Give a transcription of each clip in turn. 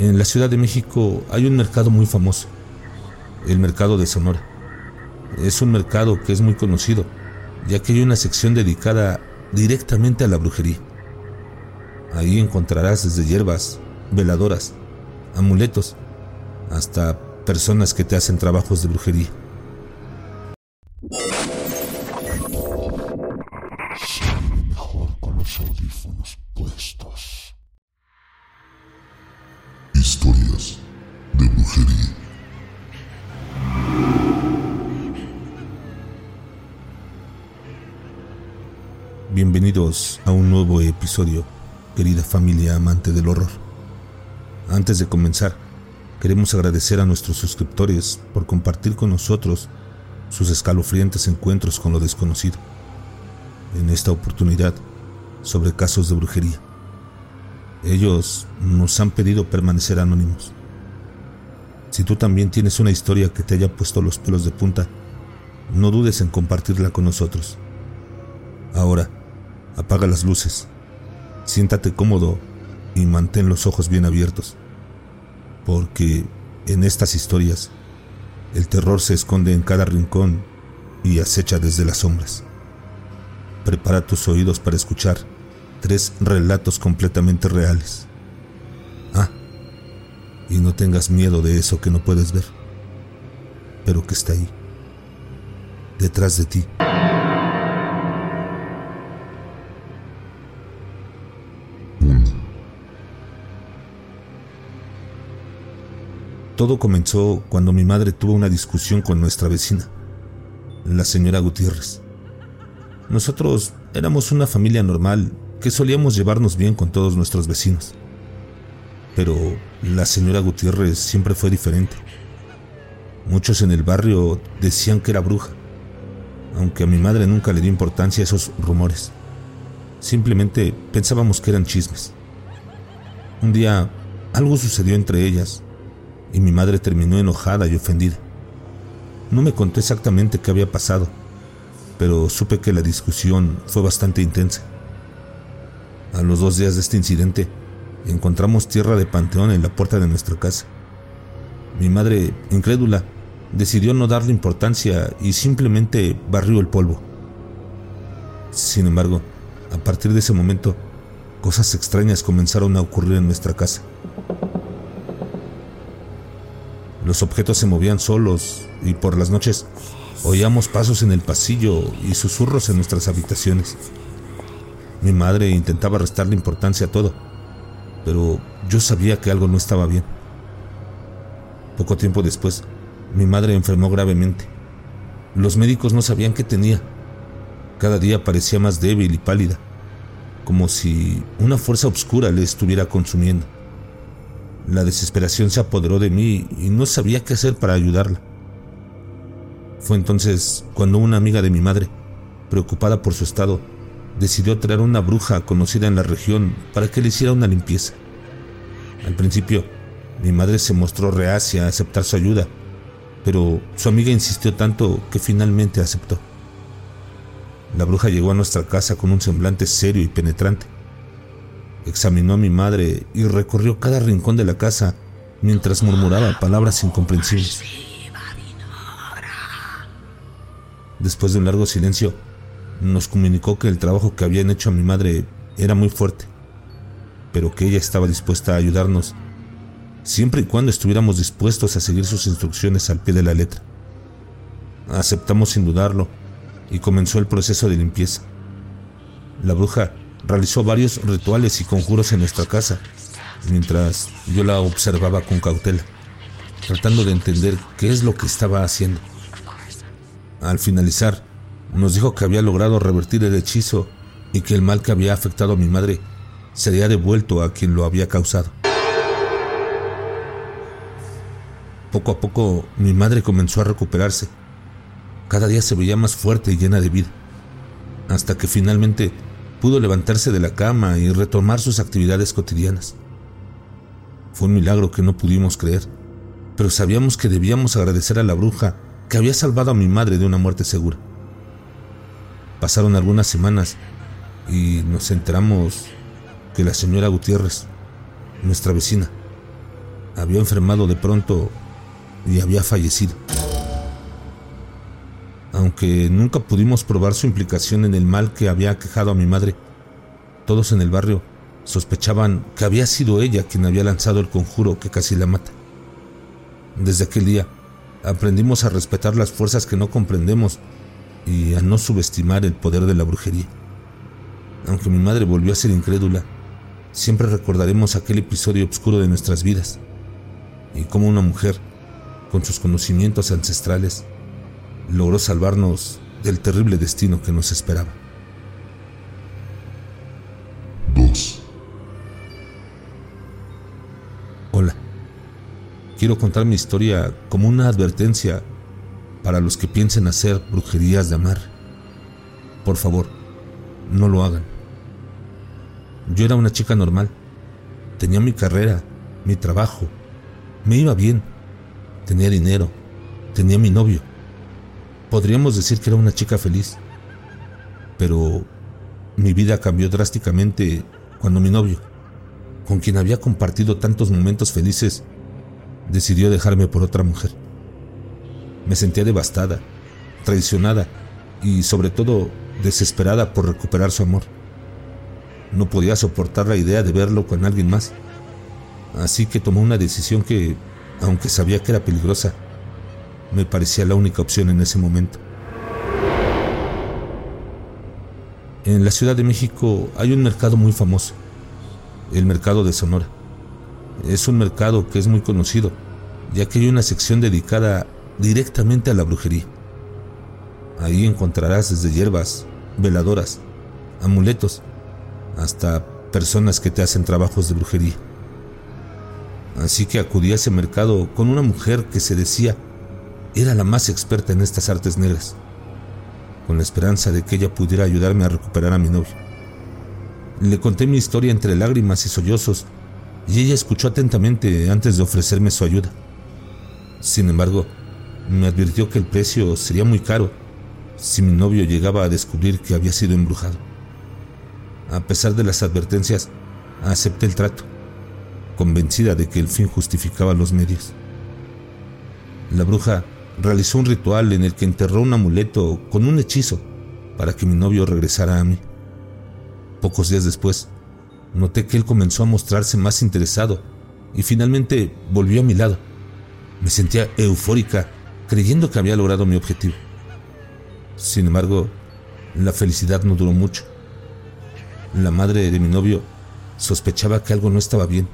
En la Ciudad de México hay un mercado muy famoso, el mercado de Sonora. Es un mercado que es muy conocido, ya que hay una sección dedicada directamente a la brujería. Ahí encontrarás desde hierbas, veladoras, amuletos, hasta personas que te hacen trabajos de brujería. con los audífonos puestos. Historias de brujería. Bienvenidos a un nuevo episodio, querida familia amante del horror. Antes de comenzar, queremos agradecer a nuestros suscriptores por compartir con nosotros sus escalofriantes encuentros con lo desconocido. En esta oportunidad, sobre casos de brujería. Ellos nos han pedido permanecer anónimos. Si tú también tienes una historia que te haya puesto los pelos de punta, no dudes en compartirla con nosotros. Ahora, apaga las luces, siéntate cómodo y mantén los ojos bien abiertos, porque en estas historias el terror se esconde en cada rincón y acecha desde las sombras. Prepara tus oídos para escuchar tres relatos completamente reales. Ah, y no tengas miedo de eso que no puedes ver, pero que está ahí, detrás de ti. Todo comenzó cuando mi madre tuvo una discusión con nuestra vecina, la señora Gutiérrez. Nosotros éramos una familia normal que solíamos llevarnos bien con todos nuestros vecinos. Pero la señora Gutiérrez siempre fue diferente. Muchos en el barrio decían que era bruja, aunque a mi madre nunca le dio importancia a esos rumores. Simplemente pensábamos que eran chismes. Un día algo sucedió entre ellas y mi madre terminó enojada y ofendida. No me contó exactamente qué había pasado, pero supe que la discusión fue bastante intensa. A los dos días de este incidente, encontramos tierra de panteón en la puerta de nuestra casa. Mi madre, incrédula, decidió no darle importancia y simplemente barrió el polvo. Sin embargo, a partir de ese momento, cosas extrañas comenzaron a ocurrir en nuestra casa. Los objetos se movían solos y por las noches oíamos pasos en el pasillo y susurros en nuestras habitaciones. Mi madre intentaba restarle importancia a todo, pero yo sabía que algo no estaba bien. Poco tiempo después, mi madre enfermó gravemente. Los médicos no sabían qué tenía. Cada día parecía más débil y pálida, como si una fuerza oscura le estuviera consumiendo. La desesperación se apoderó de mí y no sabía qué hacer para ayudarla. Fue entonces cuando una amiga de mi madre, preocupada por su estado, decidió traer una bruja conocida en la región para que le hiciera una limpieza. Al principio, mi madre se mostró reacia a aceptar su ayuda, pero su amiga insistió tanto que finalmente aceptó. La bruja llegó a nuestra casa con un semblante serio y penetrante Examinó a mi madre y recorrió cada rincón de la casa mientras murmuraba palabras incomprensibles. Después de un largo silencio, nos comunicó que el trabajo que habían hecho a mi madre era muy fuerte, pero que ella estaba dispuesta a ayudarnos siempre y cuando estuviéramos dispuestos a seguir sus instrucciones al pie de la letra. Aceptamos sin dudarlo y comenzó el proceso de limpieza. La bruja realizó varios rituales y conjuros en nuestra casa, mientras yo la observaba con cautela, tratando de entender qué es lo que estaba haciendo. Al finalizar, nos dijo que había logrado revertir el hechizo y que el mal que había afectado a mi madre sería devuelto a quien lo había causado. Poco a poco mi madre comenzó a recuperarse. Cada día se veía más fuerte y llena de vida, hasta que finalmente pudo levantarse de la cama y retomar sus actividades cotidianas. Fue un milagro que no pudimos creer, pero sabíamos que debíamos agradecer a la bruja que había salvado a mi madre de una muerte segura. Pasaron algunas semanas y nos enteramos que la señora Gutiérrez, nuestra vecina, había enfermado de pronto y había fallecido. Aunque nunca pudimos probar su implicación en el mal que había aquejado a mi madre, todos en el barrio sospechaban que había sido ella quien había lanzado el conjuro que casi la mata. Desde aquel día aprendimos a respetar las fuerzas que no comprendemos y a no subestimar el poder de la brujería. Aunque mi madre volvió a ser incrédula, siempre recordaremos aquel episodio oscuro de nuestras vidas y cómo una mujer, con sus conocimientos ancestrales, logró salvarnos del terrible destino que nos esperaba. 2. Hola, quiero contar mi historia como una advertencia para los que piensen hacer brujerías de amar. Por favor, no lo hagan. Yo era una chica normal, tenía mi carrera, mi trabajo, me iba bien, tenía dinero, tenía mi novio Podríamos decir que era una chica feliz, pero mi vida cambió drásticamente cuando mi novio, con quien había compartido tantos momentos felices, decidió dejarme por otra mujer. Me sentía devastada, traicionada y sobre todo desesperada por recuperar su amor. No podía soportar la idea de verlo con alguien más, así que tomó una decisión que, aunque sabía que era peligrosa, me parecía la única opción en ese momento. En la Ciudad de México hay un mercado muy famoso, el mercado de Sonora. Es un mercado que es muy conocido, ya que hay una sección dedicada directamente a la brujería. Ahí encontrarás desde hierbas, veladoras, amuletos, hasta personas que te hacen trabajos de brujería. Así que acudí a ese mercado con una mujer que se decía era la más experta en estas artes negras, con la esperanza de que ella pudiera ayudarme a recuperar a mi novio. Le conté mi historia entre lágrimas y sollozos, y ella escuchó atentamente antes de ofrecerme su ayuda. Sin embargo, me advirtió que el precio sería muy caro si mi novio llegaba a descubrir que había sido embrujado. A pesar de las advertencias, acepté el trato, convencida de que el fin justificaba los medios. La bruja realizó un ritual en el que enterró un amuleto con un hechizo para que mi novio regresara a mí. Pocos días después, noté que él comenzó a mostrarse más interesado y finalmente volvió a mi lado. Me sentía eufórica, creyendo que había logrado mi objetivo. Sin embargo, la felicidad no duró mucho. La madre de mi novio sospechaba que algo no estaba bien.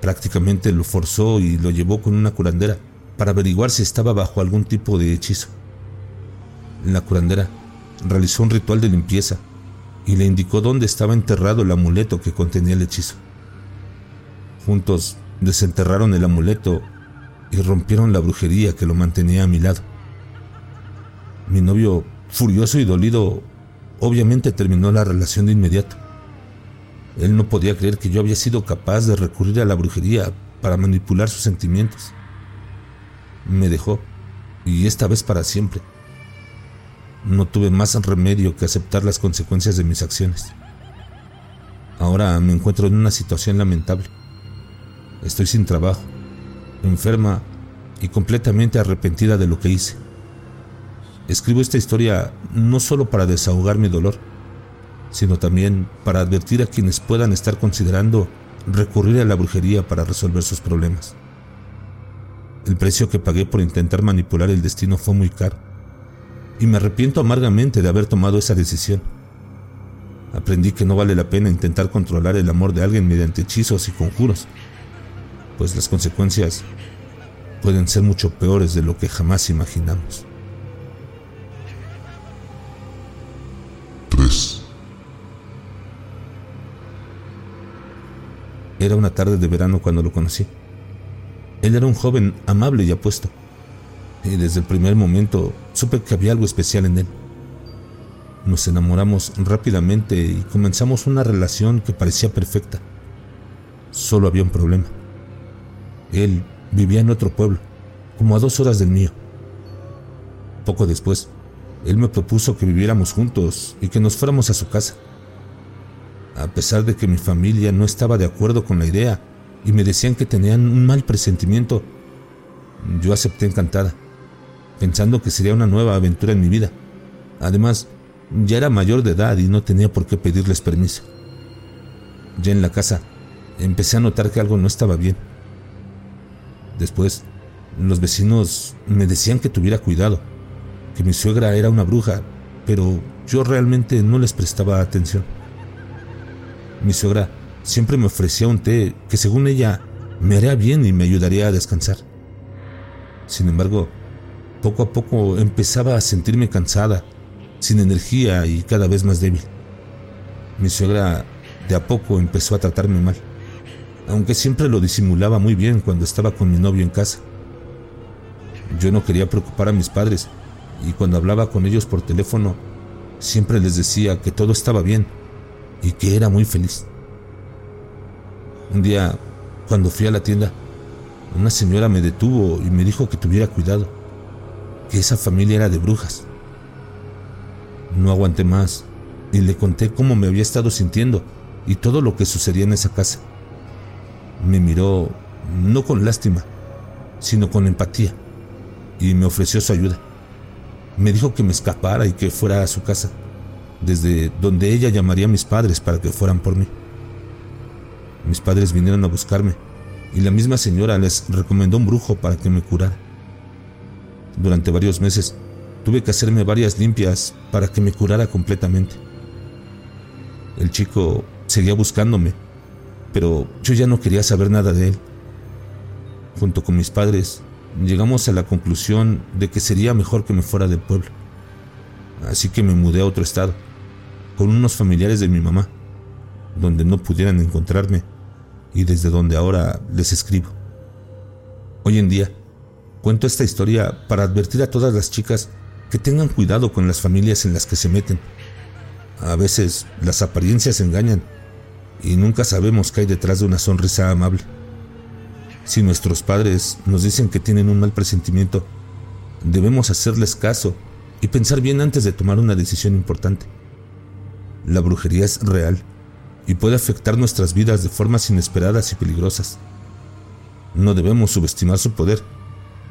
Prácticamente lo forzó y lo llevó con una curandera para averiguar si estaba bajo algún tipo de hechizo. La curandera realizó un ritual de limpieza y le indicó dónde estaba enterrado el amuleto que contenía el hechizo. Juntos desenterraron el amuleto y rompieron la brujería que lo mantenía a mi lado. Mi novio, furioso y dolido, obviamente terminó la relación de inmediato. Él no podía creer que yo había sido capaz de recurrir a la brujería para manipular sus sentimientos me dejó, y esta vez para siempre. No tuve más remedio que aceptar las consecuencias de mis acciones. Ahora me encuentro en una situación lamentable. Estoy sin trabajo, enferma y completamente arrepentida de lo que hice. Escribo esta historia no solo para desahogar mi dolor, sino también para advertir a quienes puedan estar considerando recurrir a la brujería para resolver sus problemas. El precio que pagué por intentar manipular el destino fue muy caro, y me arrepiento amargamente de haber tomado esa decisión. Aprendí que no vale la pena intentar controlar el amor de alguien mediante hechizos y conjuros, pues las consecuencias pueden ser mucho peores de lo que jamás imaginamos. 3. Era una tarde de verano cuando lo conocí. Él era un joven amable y apuesto, y desde el primer momento supe que había algo especial en él. Nos enamoramos rápidamente y comenzamos una relación que parecía perfecta. Solo había un problema. Él vivía en otro pueblo, como a dos horas del mío. Poco después, él me propuso que viviéramos juntos y que nos fuéramos a su casa. A pesar de que mi familia no estaba de acuerdo con la idea, y me decían que tenían un mal presentimiento. Yo acepté encantada, pensando que sería una nueva aventura en mi vida. Además, ya era mayor de edad y no tenía por qué pedirles permiso. Ya en la casa, empecé a notar que algo no estaba bien. Después, los vecinos me decían que tuviera cuidado, que mi suegra era una bruja, pero yo realmente no les prestaba atención. Mi suegra siempre me ofrecía un té que según ella me haría bien y me ayudaría a descansar. Sin embargo, poco a poco empezaba a sentirme cansada, sin energía y cada vez más débil. Mi suegra de a poco empezó a tratarme mal, aunque siempre lo disimulaba muy bien cuando estaba con mi novio en casa. Yo no quería preocupar a mis padres y cuando hablaba con ellos por teléfono siempre les decía que todo estaba bien y que era muy feliz. Un día, cuando fui a la tienda, una señora me detuvo y me dijo que tuviera cuidado, que esa familia era de brujas. No aguanté más y le conté cómo me había estado sintiendo y todo lo que sucedía en esa casa. Me miró no con lástima, sino con empatía y me ofreció su ayuda. Me dijo que me escapara y que fuera a su casa, desde donde ella llamaría a mis padres para que fueran por mí. Mis padres vinieron a buscarme y la misma señora les recomendó un brujo para que me curara. Durante varios meses tuve que hacerme varias limpias para que me curara completamente. El chico seguía buscándome, pero yo ya no quería saber nada de él. Junto con mis padres llegamos a la conclusión de que sería mejor que me fuera del pueblo. Así que me mudé a otro estado, con unos familiares de mi mamá, donde no pudieran encontrarme y desde donde ahora les escribo. Hoy en día, cuento esta historia para advertir a todas las chicas que tengan cuidado con las familias en las que se meten. A veces las apariencias engañan y nunca sabemos qué hay detrás de una sonrisa amable. Si nuestros padres nos dicen que tienen un mal presentimiento, debemos hacerles caso y pensar bien antes de tomar una decisión importante. La brujería es real y puede afectar nuestras vidas de formas inesperadas y peligrosas. No debemos subestimar su poder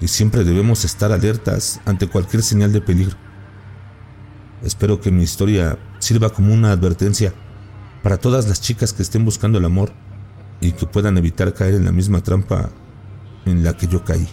y siempre debemos estar alertas ante cualquier señal de peligro. Espero que mi historia sirva como una advertencia para todas las chicas que estén buscando el amor y que puedan evitar caer en la misma trampa en la que yo caí.